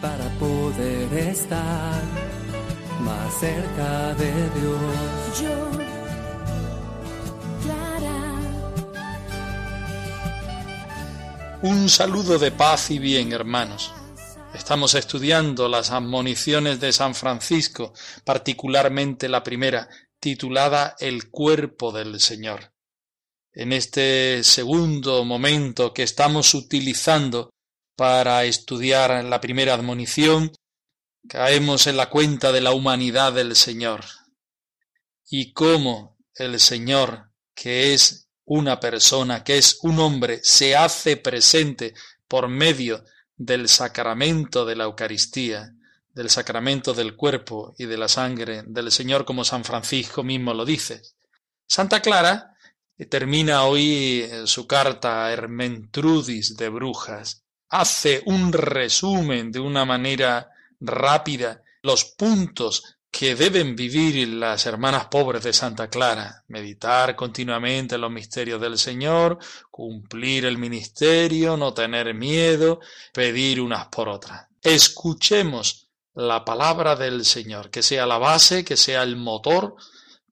para poder estar más cerca de Dios. Yo, Clara, Un saludo de paz y bien, hermanos. Estamos estudiando las admoniciones de San Francisco, particularmente la primera, titulada El cuerpo del Señor. En este segundo momento que estamos utilizando para estudiar la primera admonición, caemos en la cuenta de la humanidad del Señor y cómo el Señor, que es una persona, que es un hombre, se hace presente por medio del sacramento de la Eucaristía, del sacramento del cuerpo y de la sangre del Señor, como San Francisco mismo lo dice. Santa Clara termina hoy eh, su carta Hermentrudis de Brujas. Hace un resumen de una manera rápida los puntos que deben vivir las hermanas pobres de Santa Clara, meditar continuamente en los misterios del Señor, cumplir el ministerio, no tener miedo, pedir unas por otras. Escuchemos la palabra del Señor, que sea la base, que sea el motor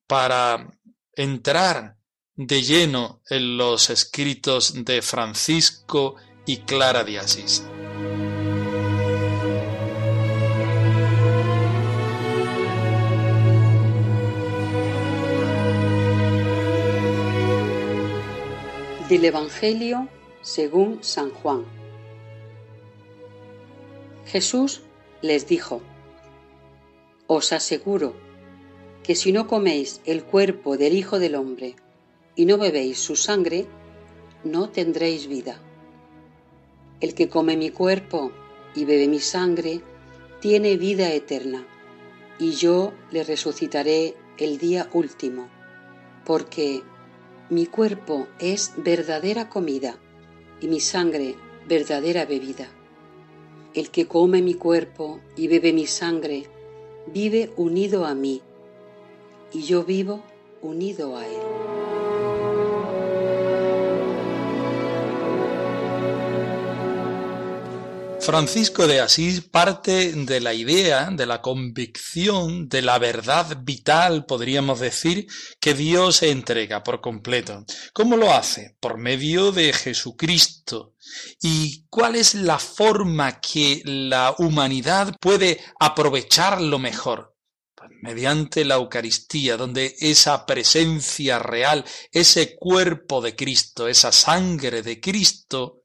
para entrar de lleno en los escritos de Francisco y Clara de Asís. Del Evangelio según San Juan. Jesús les dijo, Os aseguro que si no coméis el cuerpo del Hijo del Hombre y no bebéis su sangre, no tendréis vida. El que come mi cuerpo y bebe mi sangre, tiene vida eterna, y yo le resucitaré el día último, porque mi cuerpo es verdadera comida y mi sangre verdadera bebida. El que come mi cuerpo y bebe mi sangre, vive unido a mí, y yo vivo unido a él. Francisco de Asís parte de la idea, de la convicción, de la verdad vital, podríamos decir, que Dios se entrega por completo. ¿Cómo lo hace? Por medio de Jesucristo. ¿Y cuál es la forma que la humanidad puede aprovecharlo mejor? Pues mediante la Eucaristía, donde esa presencia real, ese cuerpo de Cristo, esa sangre de Cristo,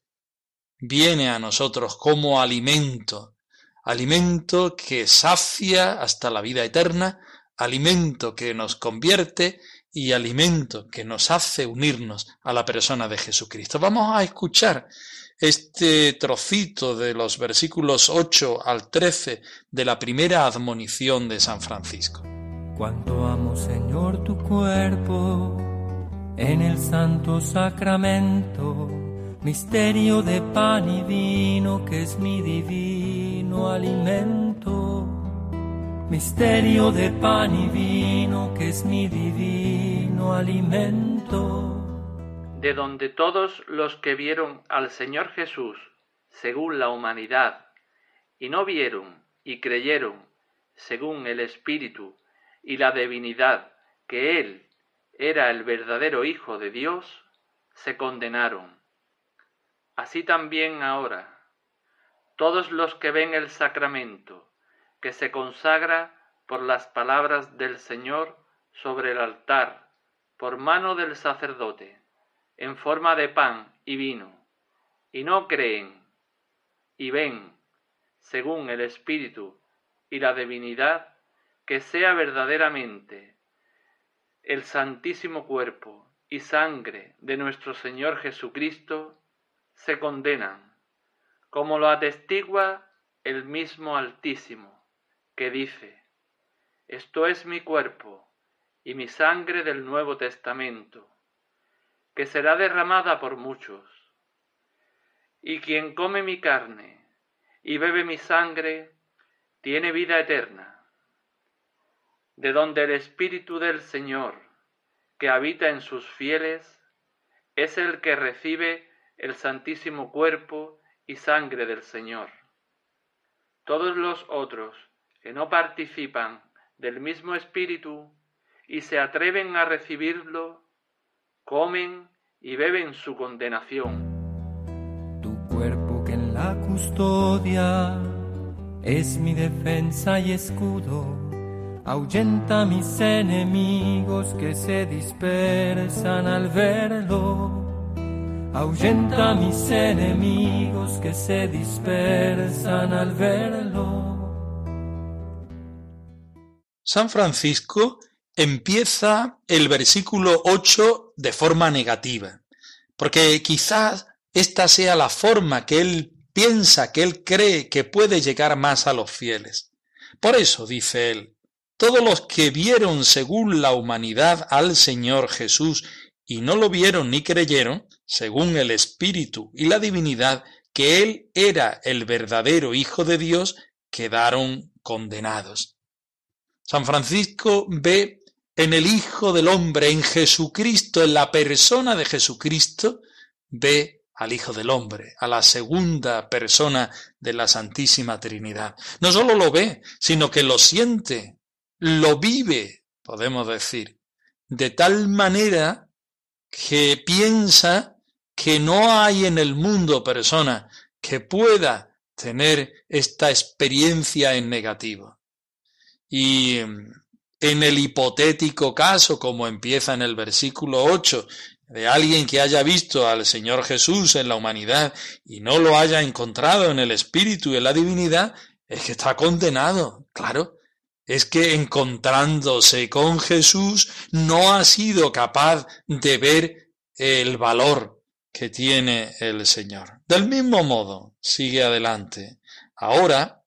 viene a nosotros como alimento, alimento que sacia hasta la vida eterna, alimento que nos convierte y alimento que nos hace unirnos a la persona de Jesucristo. Vamos a escuchar este trocito de los versículos 8 al 13 de la primera admonición de San Francisco. Cuánto amo, Señor, tu cuerpo en el santo sacramento, misterio de pan y vino que es mi divino alimento. Misterio de pan y vino que es mi divino alimento. de donde todos los que vieron al Señor Jesús según la humanidad y no vieron y creyeron según el Espíritu y la divinidad que Él era el verdadero Hijo de Dios, se condenaron. Así también ahora, todos los que ven el sacramento, que se consagra por las palabras del Señor sobre el altar, por mano del sacerdote, en forma de pan y vino, y no creen, y ven, según el Espíritu y la divinidad, que sea verdaderamente el santísimo cuerpo y sangre de nuestro Señor Jesucristo, se condenan, como lo atestigua el mismo Altísimo, que dice, Esto es mi cuerpo y mi sangre del Nuevo Testamento, que será derramada por muchos. Y quien come mi carne y bebe mi sangre, tiene vida eterna, de donde el Espíritu del Señor, que habita en sus fieles, es el que recibe el santísimo cuerpo y sangre del Señor. Todos los otros que no participan del mismo Espíritu y se atreven a recibirlo, comen y beben su condenación. Tu cuerpo que en la custodia es mi defensa y escudo, ahuyenta a mis enemigos que se dispersan al verlo. Ahuyenta mis enemigos que se dispersan al verlo. San Francisco empieza el versículo 8 de forma negativa, porque quizás esta sea la forma que él piensa, que él cree que puede llegar más a los fieles. Por eso, dice él, todos los que vieron según la humanidad al Señor Jesús y no lo vieron ni creyeron, según el Espíritu y la divinidad, que Él era el verdadero Hijo de Dios, quedaron condenados. San Francisco ve en el Hijo del Hombre, en Jesucristo, en la persona de Jesucristo, ve al Hijo del Hombre, a la segunda persona de la Santísima Trinidad. No solo lo ve, sino que lo siente, lo vive, podemos decir, de tal manera que piensa que no hay en el mundo persona que pueda tener esta experiencia en negativo. Y en el hipotético caso, como empieza en el versículo 8, de alguien que haya visto al Señor Jesús en la humanidad y no lo haya encontrado en el Espíritu y en la divinidad, es que está condenado, claro. Es que encontrándose con Jesús no ha sido capaz de ver el valor que tiene el Señor. Del mismo modo, sigue adelante. Ahora,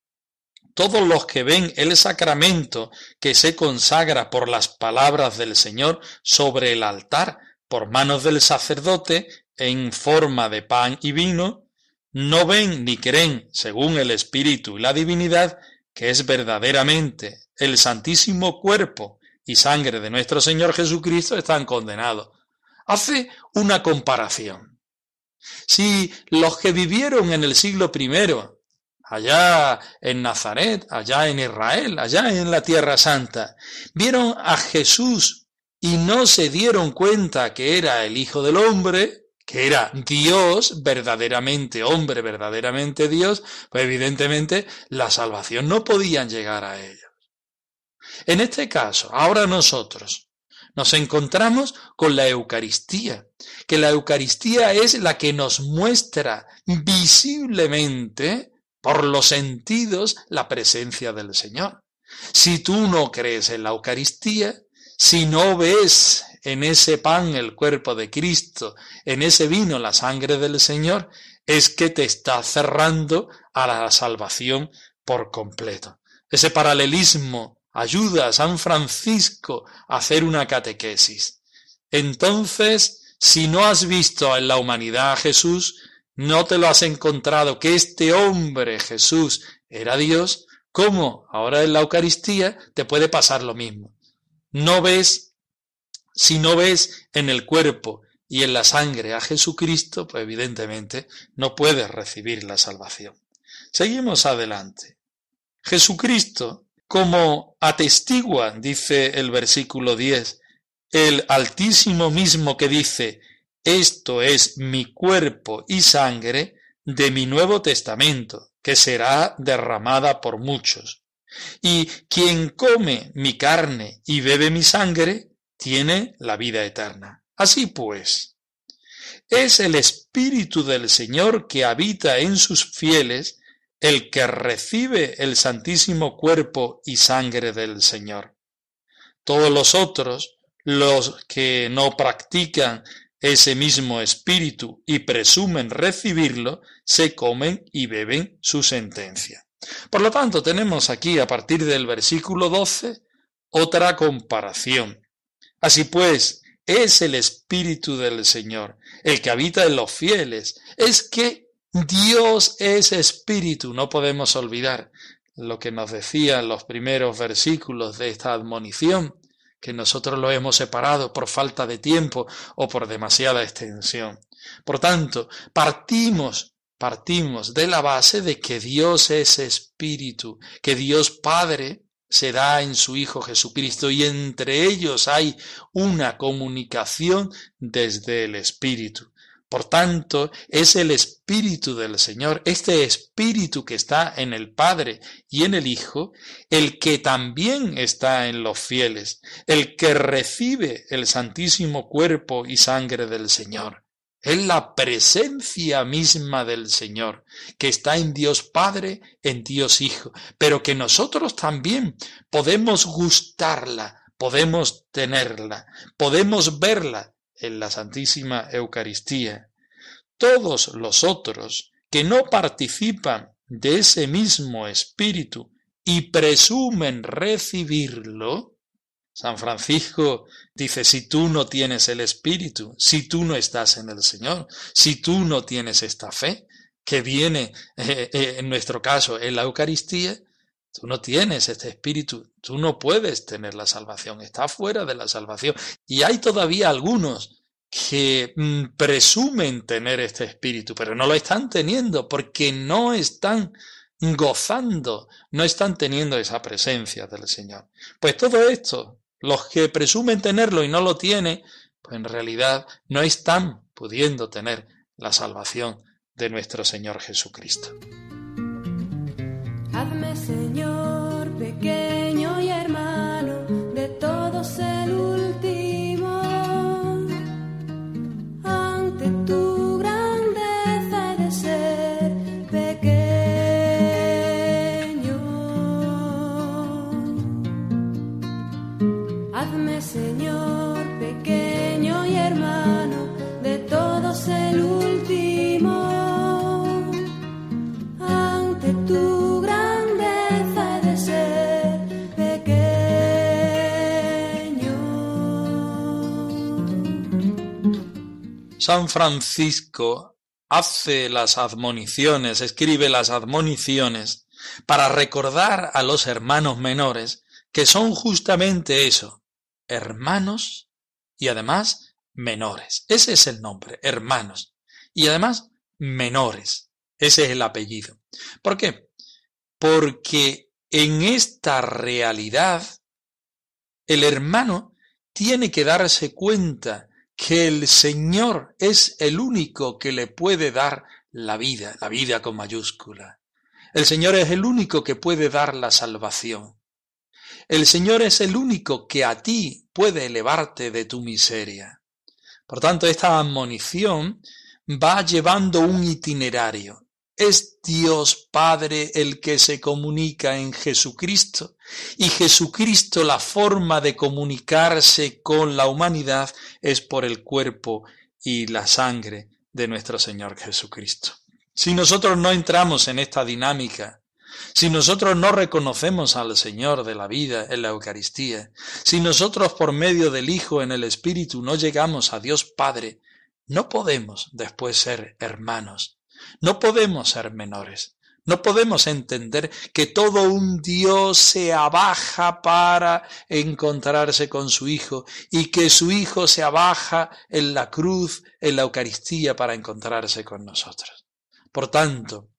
todos los que ven el sacramento que se consagra por las palabras del Señor sobre el altar por manos del sacerdote en forma de pan y vino, no ven ni creen, según el Espíritu y la divinidad, que es verdaderamente el santísimo cuerpo y sangre de nuestro Señor Jesucristo, están condenados. Hace una comparación. Si los que vivieron en el siglo primero allá en Nazaret, allá en Israel, allá en la Tierra Santa. Vieron a Jesús y no se dieron cuenta que era el Hijo del Hombre, que era Dios, verdaderamente hombre, verdaderamente Dios, pues evidentemente la salvación no podían llegar a ellos. En este caso, ahora nosotros nos encontramos con la Eucaristía, que la Eucaristía es la que nos muestra visiblemente por los sentidos la presencia del Señor. Si tú no crees en la Eucaristía, si no ves en ese pan el cuerpo de Cristo, en ese vino la sangre del Señor, es que te está cerrando a la salvación por completo. Ese paralelismo ayuda a San Francisco a hacer una catequesis. Entonces, si no has visto en la humanidad a Jesús, no te lo has encontrado que este hombre Jesús era Dios, ¿cómo ahora en la Eucaristía te puede pasar lo mismo? No ves, si no ves en el cuerpo y en la sangre a Jesucristo, pues evidentemente no puedes recibir la salvación. Seguimos adelante. Jesucristo, como atestigua, dice el versículo 10, el Altísimo mismo que dice, esto es mi cuerpo y sangre de mi Nuevo Testamento, que será derramada por muchos. Y quien come mi carne y bebe mi sangre, tiene la vida eterna. Así pues, es el Espíritu del Señor que habita en sus fieles el que recibe el santísimo cuerpo y sangre del Señor. Todos los otros, los que no practican ese mismo espíritu y presumen recibirlo, se comen y beben su sentencia. Por lo tanto, tenemos aquí a partir del versículo 12 otra comparación. Así pues, es el Espíritu del Señor, el que habita en los fieles. Es que Dios es Espíritu, no podemos olvidar lo que nos decían los primeros versículos de esta admonición, que nosotros lo hemos separado por falta de tiempo o por demasiada extensión. Por tanto, partimos, partimos de la base de que Dios es Espíritu, que Dios Padre se da en su Hijo Jesucristo y entre ellos hay una comunicación desde el Espíritu. Por tanto, es el Espíritu del Señor, este Espíritu que está en el Padre y en el Hijo, el que también está en los fieles, el que recibe el santísimo cuerpo y sangre del Señor. Es la presencia misma del Señor, que está en Dios Padre, en Dios Hijo, pero que nosotros también podemos gustarla, podemos tenerla, podemos verla en la Santísima Eucaristía. Todos los otros que no participan de ese mismo Espíritu y presumen recibirlo, San Francisco dice, si tú no tienes el Espíritu, si tú no estás en el Señor, si tú no tienes esta fe que viene, eh, eh, en nuestro caso, en la Eucaristía, tú no tienes este Espíritu, tú no puedes tener la salvación, está fuera de la salvación. Y hay todavía algunos que mm, presumen tener este Espíritu, pero no lo están teniendo porque no están gozando, no están teniendo esa presencia del Señor. Pues todo esto los que presumen tenerlo y no lo tienen, pues en realidad no están pudiendo tener la salvación de nuestro Señor Jesucristo. Hazme, Señor, pequeño San Francisco hace las admoniciones, escribe las admoniciones para recordar a los hermanos menores que son justamente eso, hermanos y además menores. Ese es el nombre, hermanos. Y además menores. Ese es el apellido. ¿Por qué? Porque en esta realidad el hermano tiene que darse cuenta que el Señor es el único que le puede dar la vida, la vida con mayúscula. El Señor es el único que puede dar la salvación. El Señor es el único que a ti puede elevarte de tu miseria. Por tanto, esta admonición va llevando un itinerario. Es Dios Padre el que se comunica en Jesucristo y Jesucristo la forma de comunicarse con la humanidad es por el cuerpo y la sangre de nuestro Señor Jesucristo. Si nosotros no entramos en esta dinámica, si nosotros no reconocemos al Señor de la vida en la Eucaristía, si nosotros por medio del Hijo en el Espíritu no llegamos a Dios Padre, no podemos después ser hermanos, no podemos ser menores, no podemos entender que todo un Dios se abaja para encontrarse con su Hijo y que su Hijo se abaja en la cruz, en la Eucaristía para encontrarse con nosotros. Por tanto,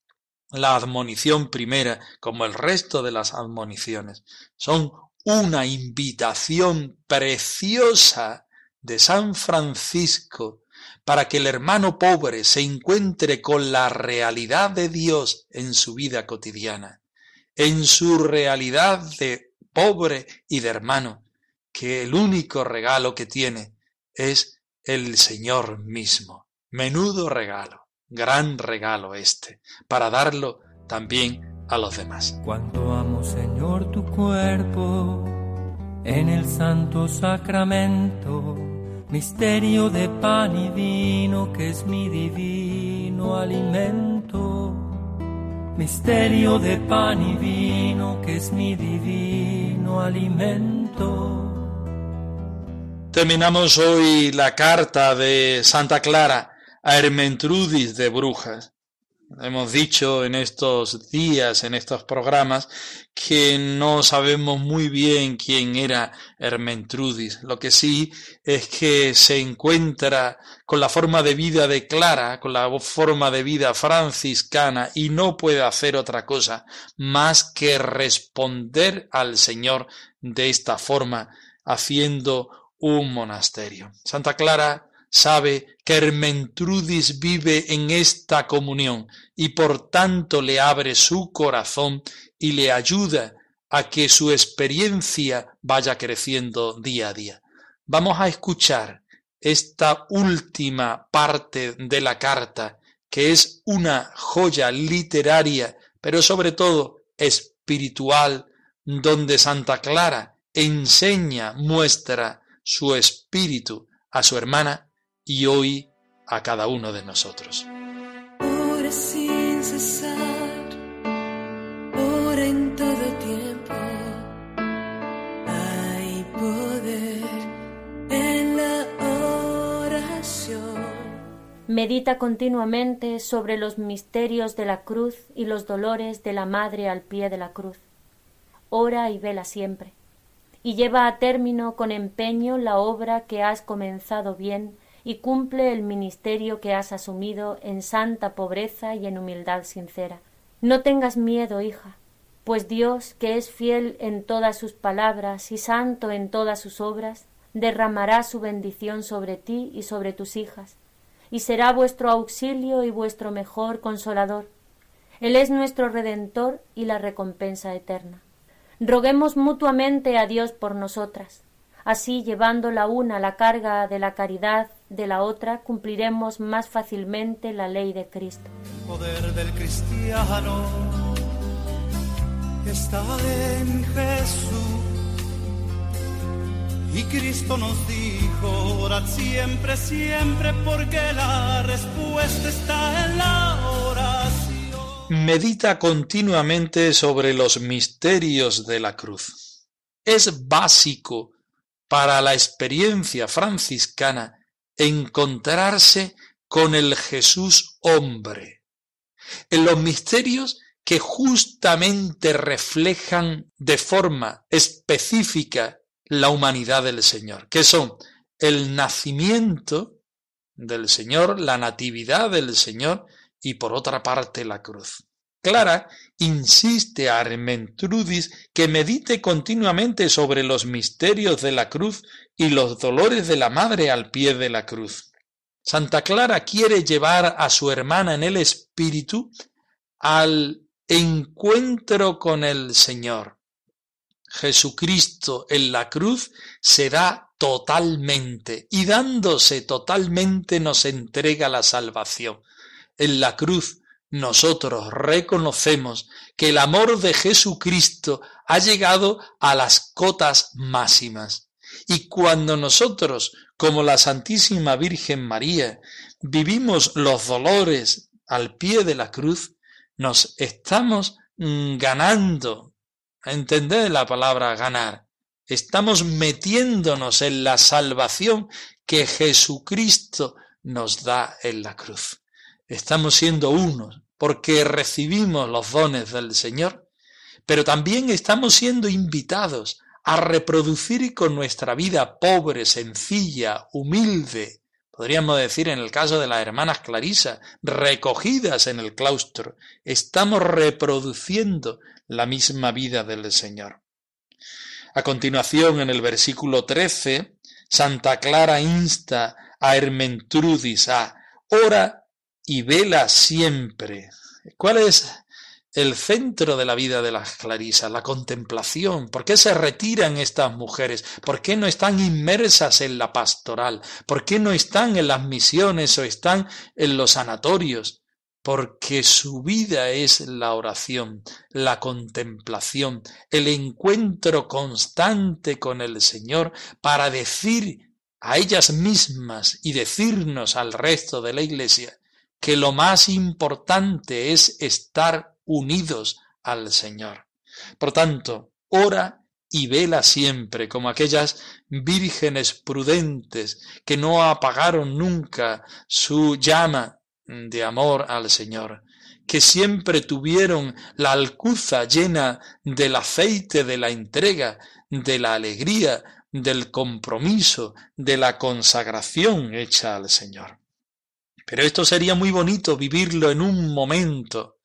la admonición primera, como el resto de las admoniciones, son una invitación preciosa de San Francisco para que el hermano pobre se encuentre con la realidad de Dios en su vida cotidiana, en su realidad de pobre y de hermano, que el único regalo que tiene es el Señor mismo. Menudo regalo gran regalo este, para darlo también a los demás. Cuánto amo, Señor, tu cuerpo en el santo sacramento, misterio de pan y vino que es mi divino alimento, misterio de pan y vino que es mi divino alimento. Terminamos hoy la carta de Santa Clara a Hermentrudis de Brujas. Hemos dicho en estos días, en estos programas, que no sabemos muy bien quién era Hermentrudis. Lo que sí es que se encuentra con la forma de vida de Clara, con la forma de vida franciscana y no puede hacer otra cosa más que responder al Señor de esta forma, haciendo un monasterio. Santa Clara sabe que Hermentrudis vive en esta comunión y por tanto le abre su corazón y le ayuda a que su experiencia vaya creciendo día a día. Vamos a escuchar esta última parte de la carta, que es una joya literaria, pero sobre todo espiritual, donde Santa Clara enseña, muestra su espíritu a su hermana y hoy a cada uno de nosotros. Ora sin cesar, ora en todo tiempo. Hay poder en la oración. Medita continuamente sobre los misterios de la cruz y los dolores de la Madre al pie de la cruz. Ora y vela siempre, y lleva a término con empeño la obra que has comenzado bien y cumple el ministerio que has asumido en santa pobreza y en humildad sincera. No tengas miedo, hija, pues Dios, que es fiel en todas sus palabras y santo en todas sus obras, derramará su bendición sobre ti y sobre tus hijas, y será vuestro auxilio y vuestro mejor consolador. Él es nuestro Redentor y la recompensa eterna. Roguemos mutuamente a Dios por nosotras, Así, llevando la una la carga de la caridad de la otra, cumpliremos más fácilmente la ley de Cristo. El poder del cristiano está en Jesús. Y Cristo nos dijo, orad siempre, siempre, porque la respuesta está en la oración. Medita continuamente sobre los misterios de la cruz. Es básico para la experiencia franciscana encontrarse con el Jesús hombre, en los misterios que justamente reflejan de forma específica la humanidad del Señor, que son el nacimiento del Señor, la natividad del Señor y por otra parte la cruz. Clara insiste a Armentrudis que medite continuamente sobre los misterios de la cruz y los dolores de la madre al pie de la cruz. Santa Clara quiere llevar a su hermana en el espíritu al encuentro con el Señor. Jesucristo en la cruz se da totalmente y dándose totalmente nos entrega la salvación. En la cruz nosotros reconocemos que el amor de Jesucristo ha llegado a las cotas máximas. Y cuando nosotros, como la Santísima Virgen María, vivimos los dolores al pie de la cruz, nos estamos mm, ganando. ¿Entended la palabra ganar? Estamos metiéndonos en la salvación que Jesucristo nos da en la cruz. Estamos siendo unos porque recibimos los dones del Señor, pero también estamos siendo invitados a reproducir con nuestra vida pobre, sencilla, humilde, podríamos decir en el caso de las hermanas Clarisa, recogidas en el claustro, estamos reproduciendo la misma vida del Señor. A continuación, en el versículo 13, Santa Clara insta a Hermentrudis a ora y vela siempre. ¿Cuál es el centro de la vida de las clarisas? La contemplación. ¿Por qué se retiran estas mujeres? ¿Por qué no están inmersas en la pastoral? ¿Por qué no están en las misiones o están en los sanatorios? Porque su vida es la oración, la contemplación, el encuentro constante con el Señor para decir a ellas mismas y decirnos al resto de la Iglesia que lo más importante es estar unidos al Señor. Por tanto, ora y vela siempre como aquellas vírgenes prudentes que no apagaron nunca su llama de amor al Señor, que siempre tuvieron la alcuza llena del aceite de la entrega, de la alegría, del compromiso, de la consagración hecha al Señor. Pero esto sería muy bonito vivirlo en un momento.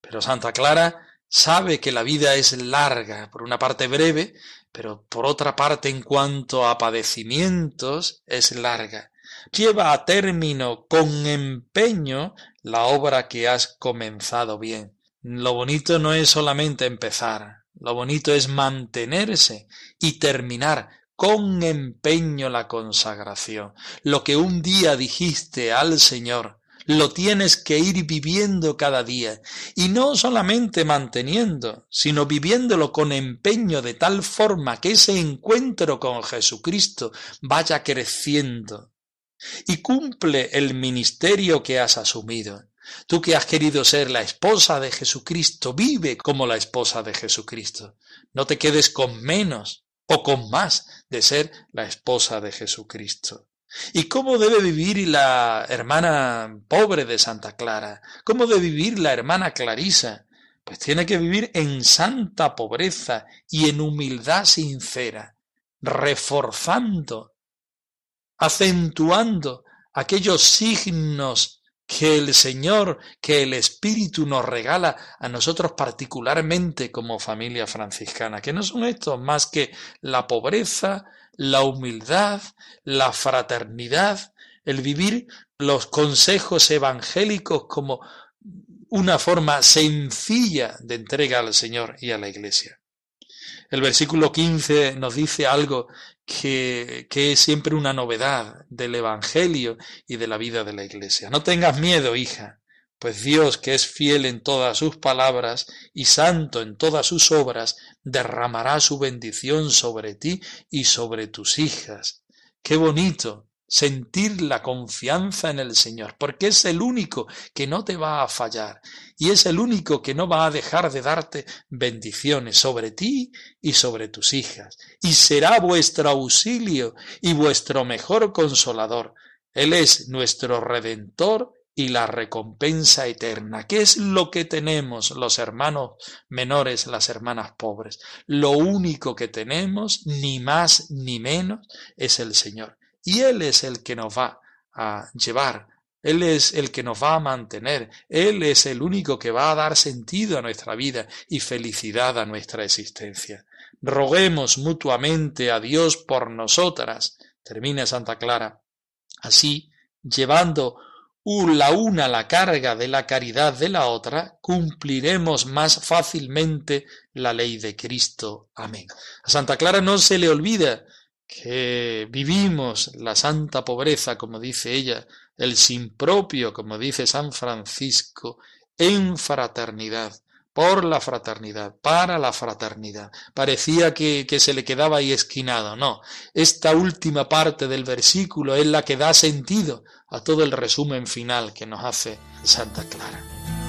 Pero Santa Clara sabe que la vida es larga, por una parte breve, pero por otra parte en cuanto a padecimientos es larga. Lleva a término con empeño la obra que has comenzado bien. Lo bonito no es solamente empezar, lo bonito es mantenerse y terminar con empeño la consagración. Lo que un día dijiste al Señor, lo tienes que ir viviendo cada día, y no solamente manteniendo, sino viviéndolo con empeño de tal forma que ese encuentro con Jesucristo vaya creciendo y cumple el ministerio que has asumido. Tú que has querido ser la esposa de Jesucristo, vive como la esposa de Jesucristo. No te quedes con menos o con más de ser la esposa de Jesucristo. ¿Y cómo debe vivir la hermana pobre de Santa Clara? ¿Cómo debe vivir la hermana Clarisa? Pues tiene que vivir en santa pobreza y en humildad sincera, reforzando, acentuando aquellos signos que el Señor, que el Espíritu nos regala a nosotros particularmente como familia franciscana, que no son estos más que la pobreza, la humildad, la fraternidad, el vivir los consejos evangélicos como una forma sencilla de entrega al Señor y a la Iglesia. El versículo 15 nos dice algo que, que, es siempre una novedad del Evangelio y de la vida de la Iglesia. No tengas miedo, hija, pues Dios, que es fiel en todas sus palabras y santo en todas sus obras, derramará su bendición sobre ti y sobre tus hijas. Qué bonito sentir la confianza en el Señor, porque es el único que no te va a fallar y es el único que no va a dejar de darte bendiciones sobre ti y sobre tus hijas, y será vuestro auxilio y vuestro mejor consolador. Él es nuestro redentor y la recompensa eterna. ¿Qué es lo que tenemos los hermanos menores, las hermanas pobres? Lo único que tenemos, ni más ni menos, es el Señor. Y Él es el que nos va a llevar, Él es el que nos va a mantener, Él es el único que va a dar sentido a nuestra vida y felicidad a nuestra existencia. Roguemos mutuamente a Dios por nosotras, termina Santa Clara, así, llevando la una la carga de la caridad de la otra, cumpliremos más fácilmente la ley de Cristo. Amén. A Santa Clara no se le olvida que vivimos la santa pobreza, como dice ella, el sin propio, como dice San Francisco, en fraternidad, por la fraternidad, para la fraternidad. Parecía que, que, se le quedaba ahí esquinado. No, esta última parte del versículo es la que da sentido a todo el resumen final que nos hace Santa Clara.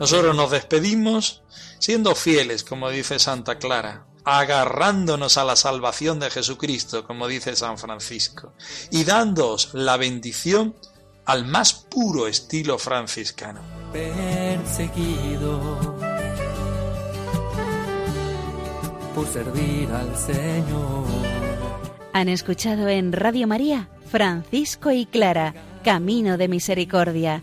Nosotros nos despedimos siendo fieles, como dice Santa Clara, agarrándonos a la salvación de Jesucristo, como dice San Francisco, y dándoos la bendición al más puro estilo franciscano. Perseguido por servir al Señor. Han escuchado en Radio María Francisco y Clara, Camino de Misericordia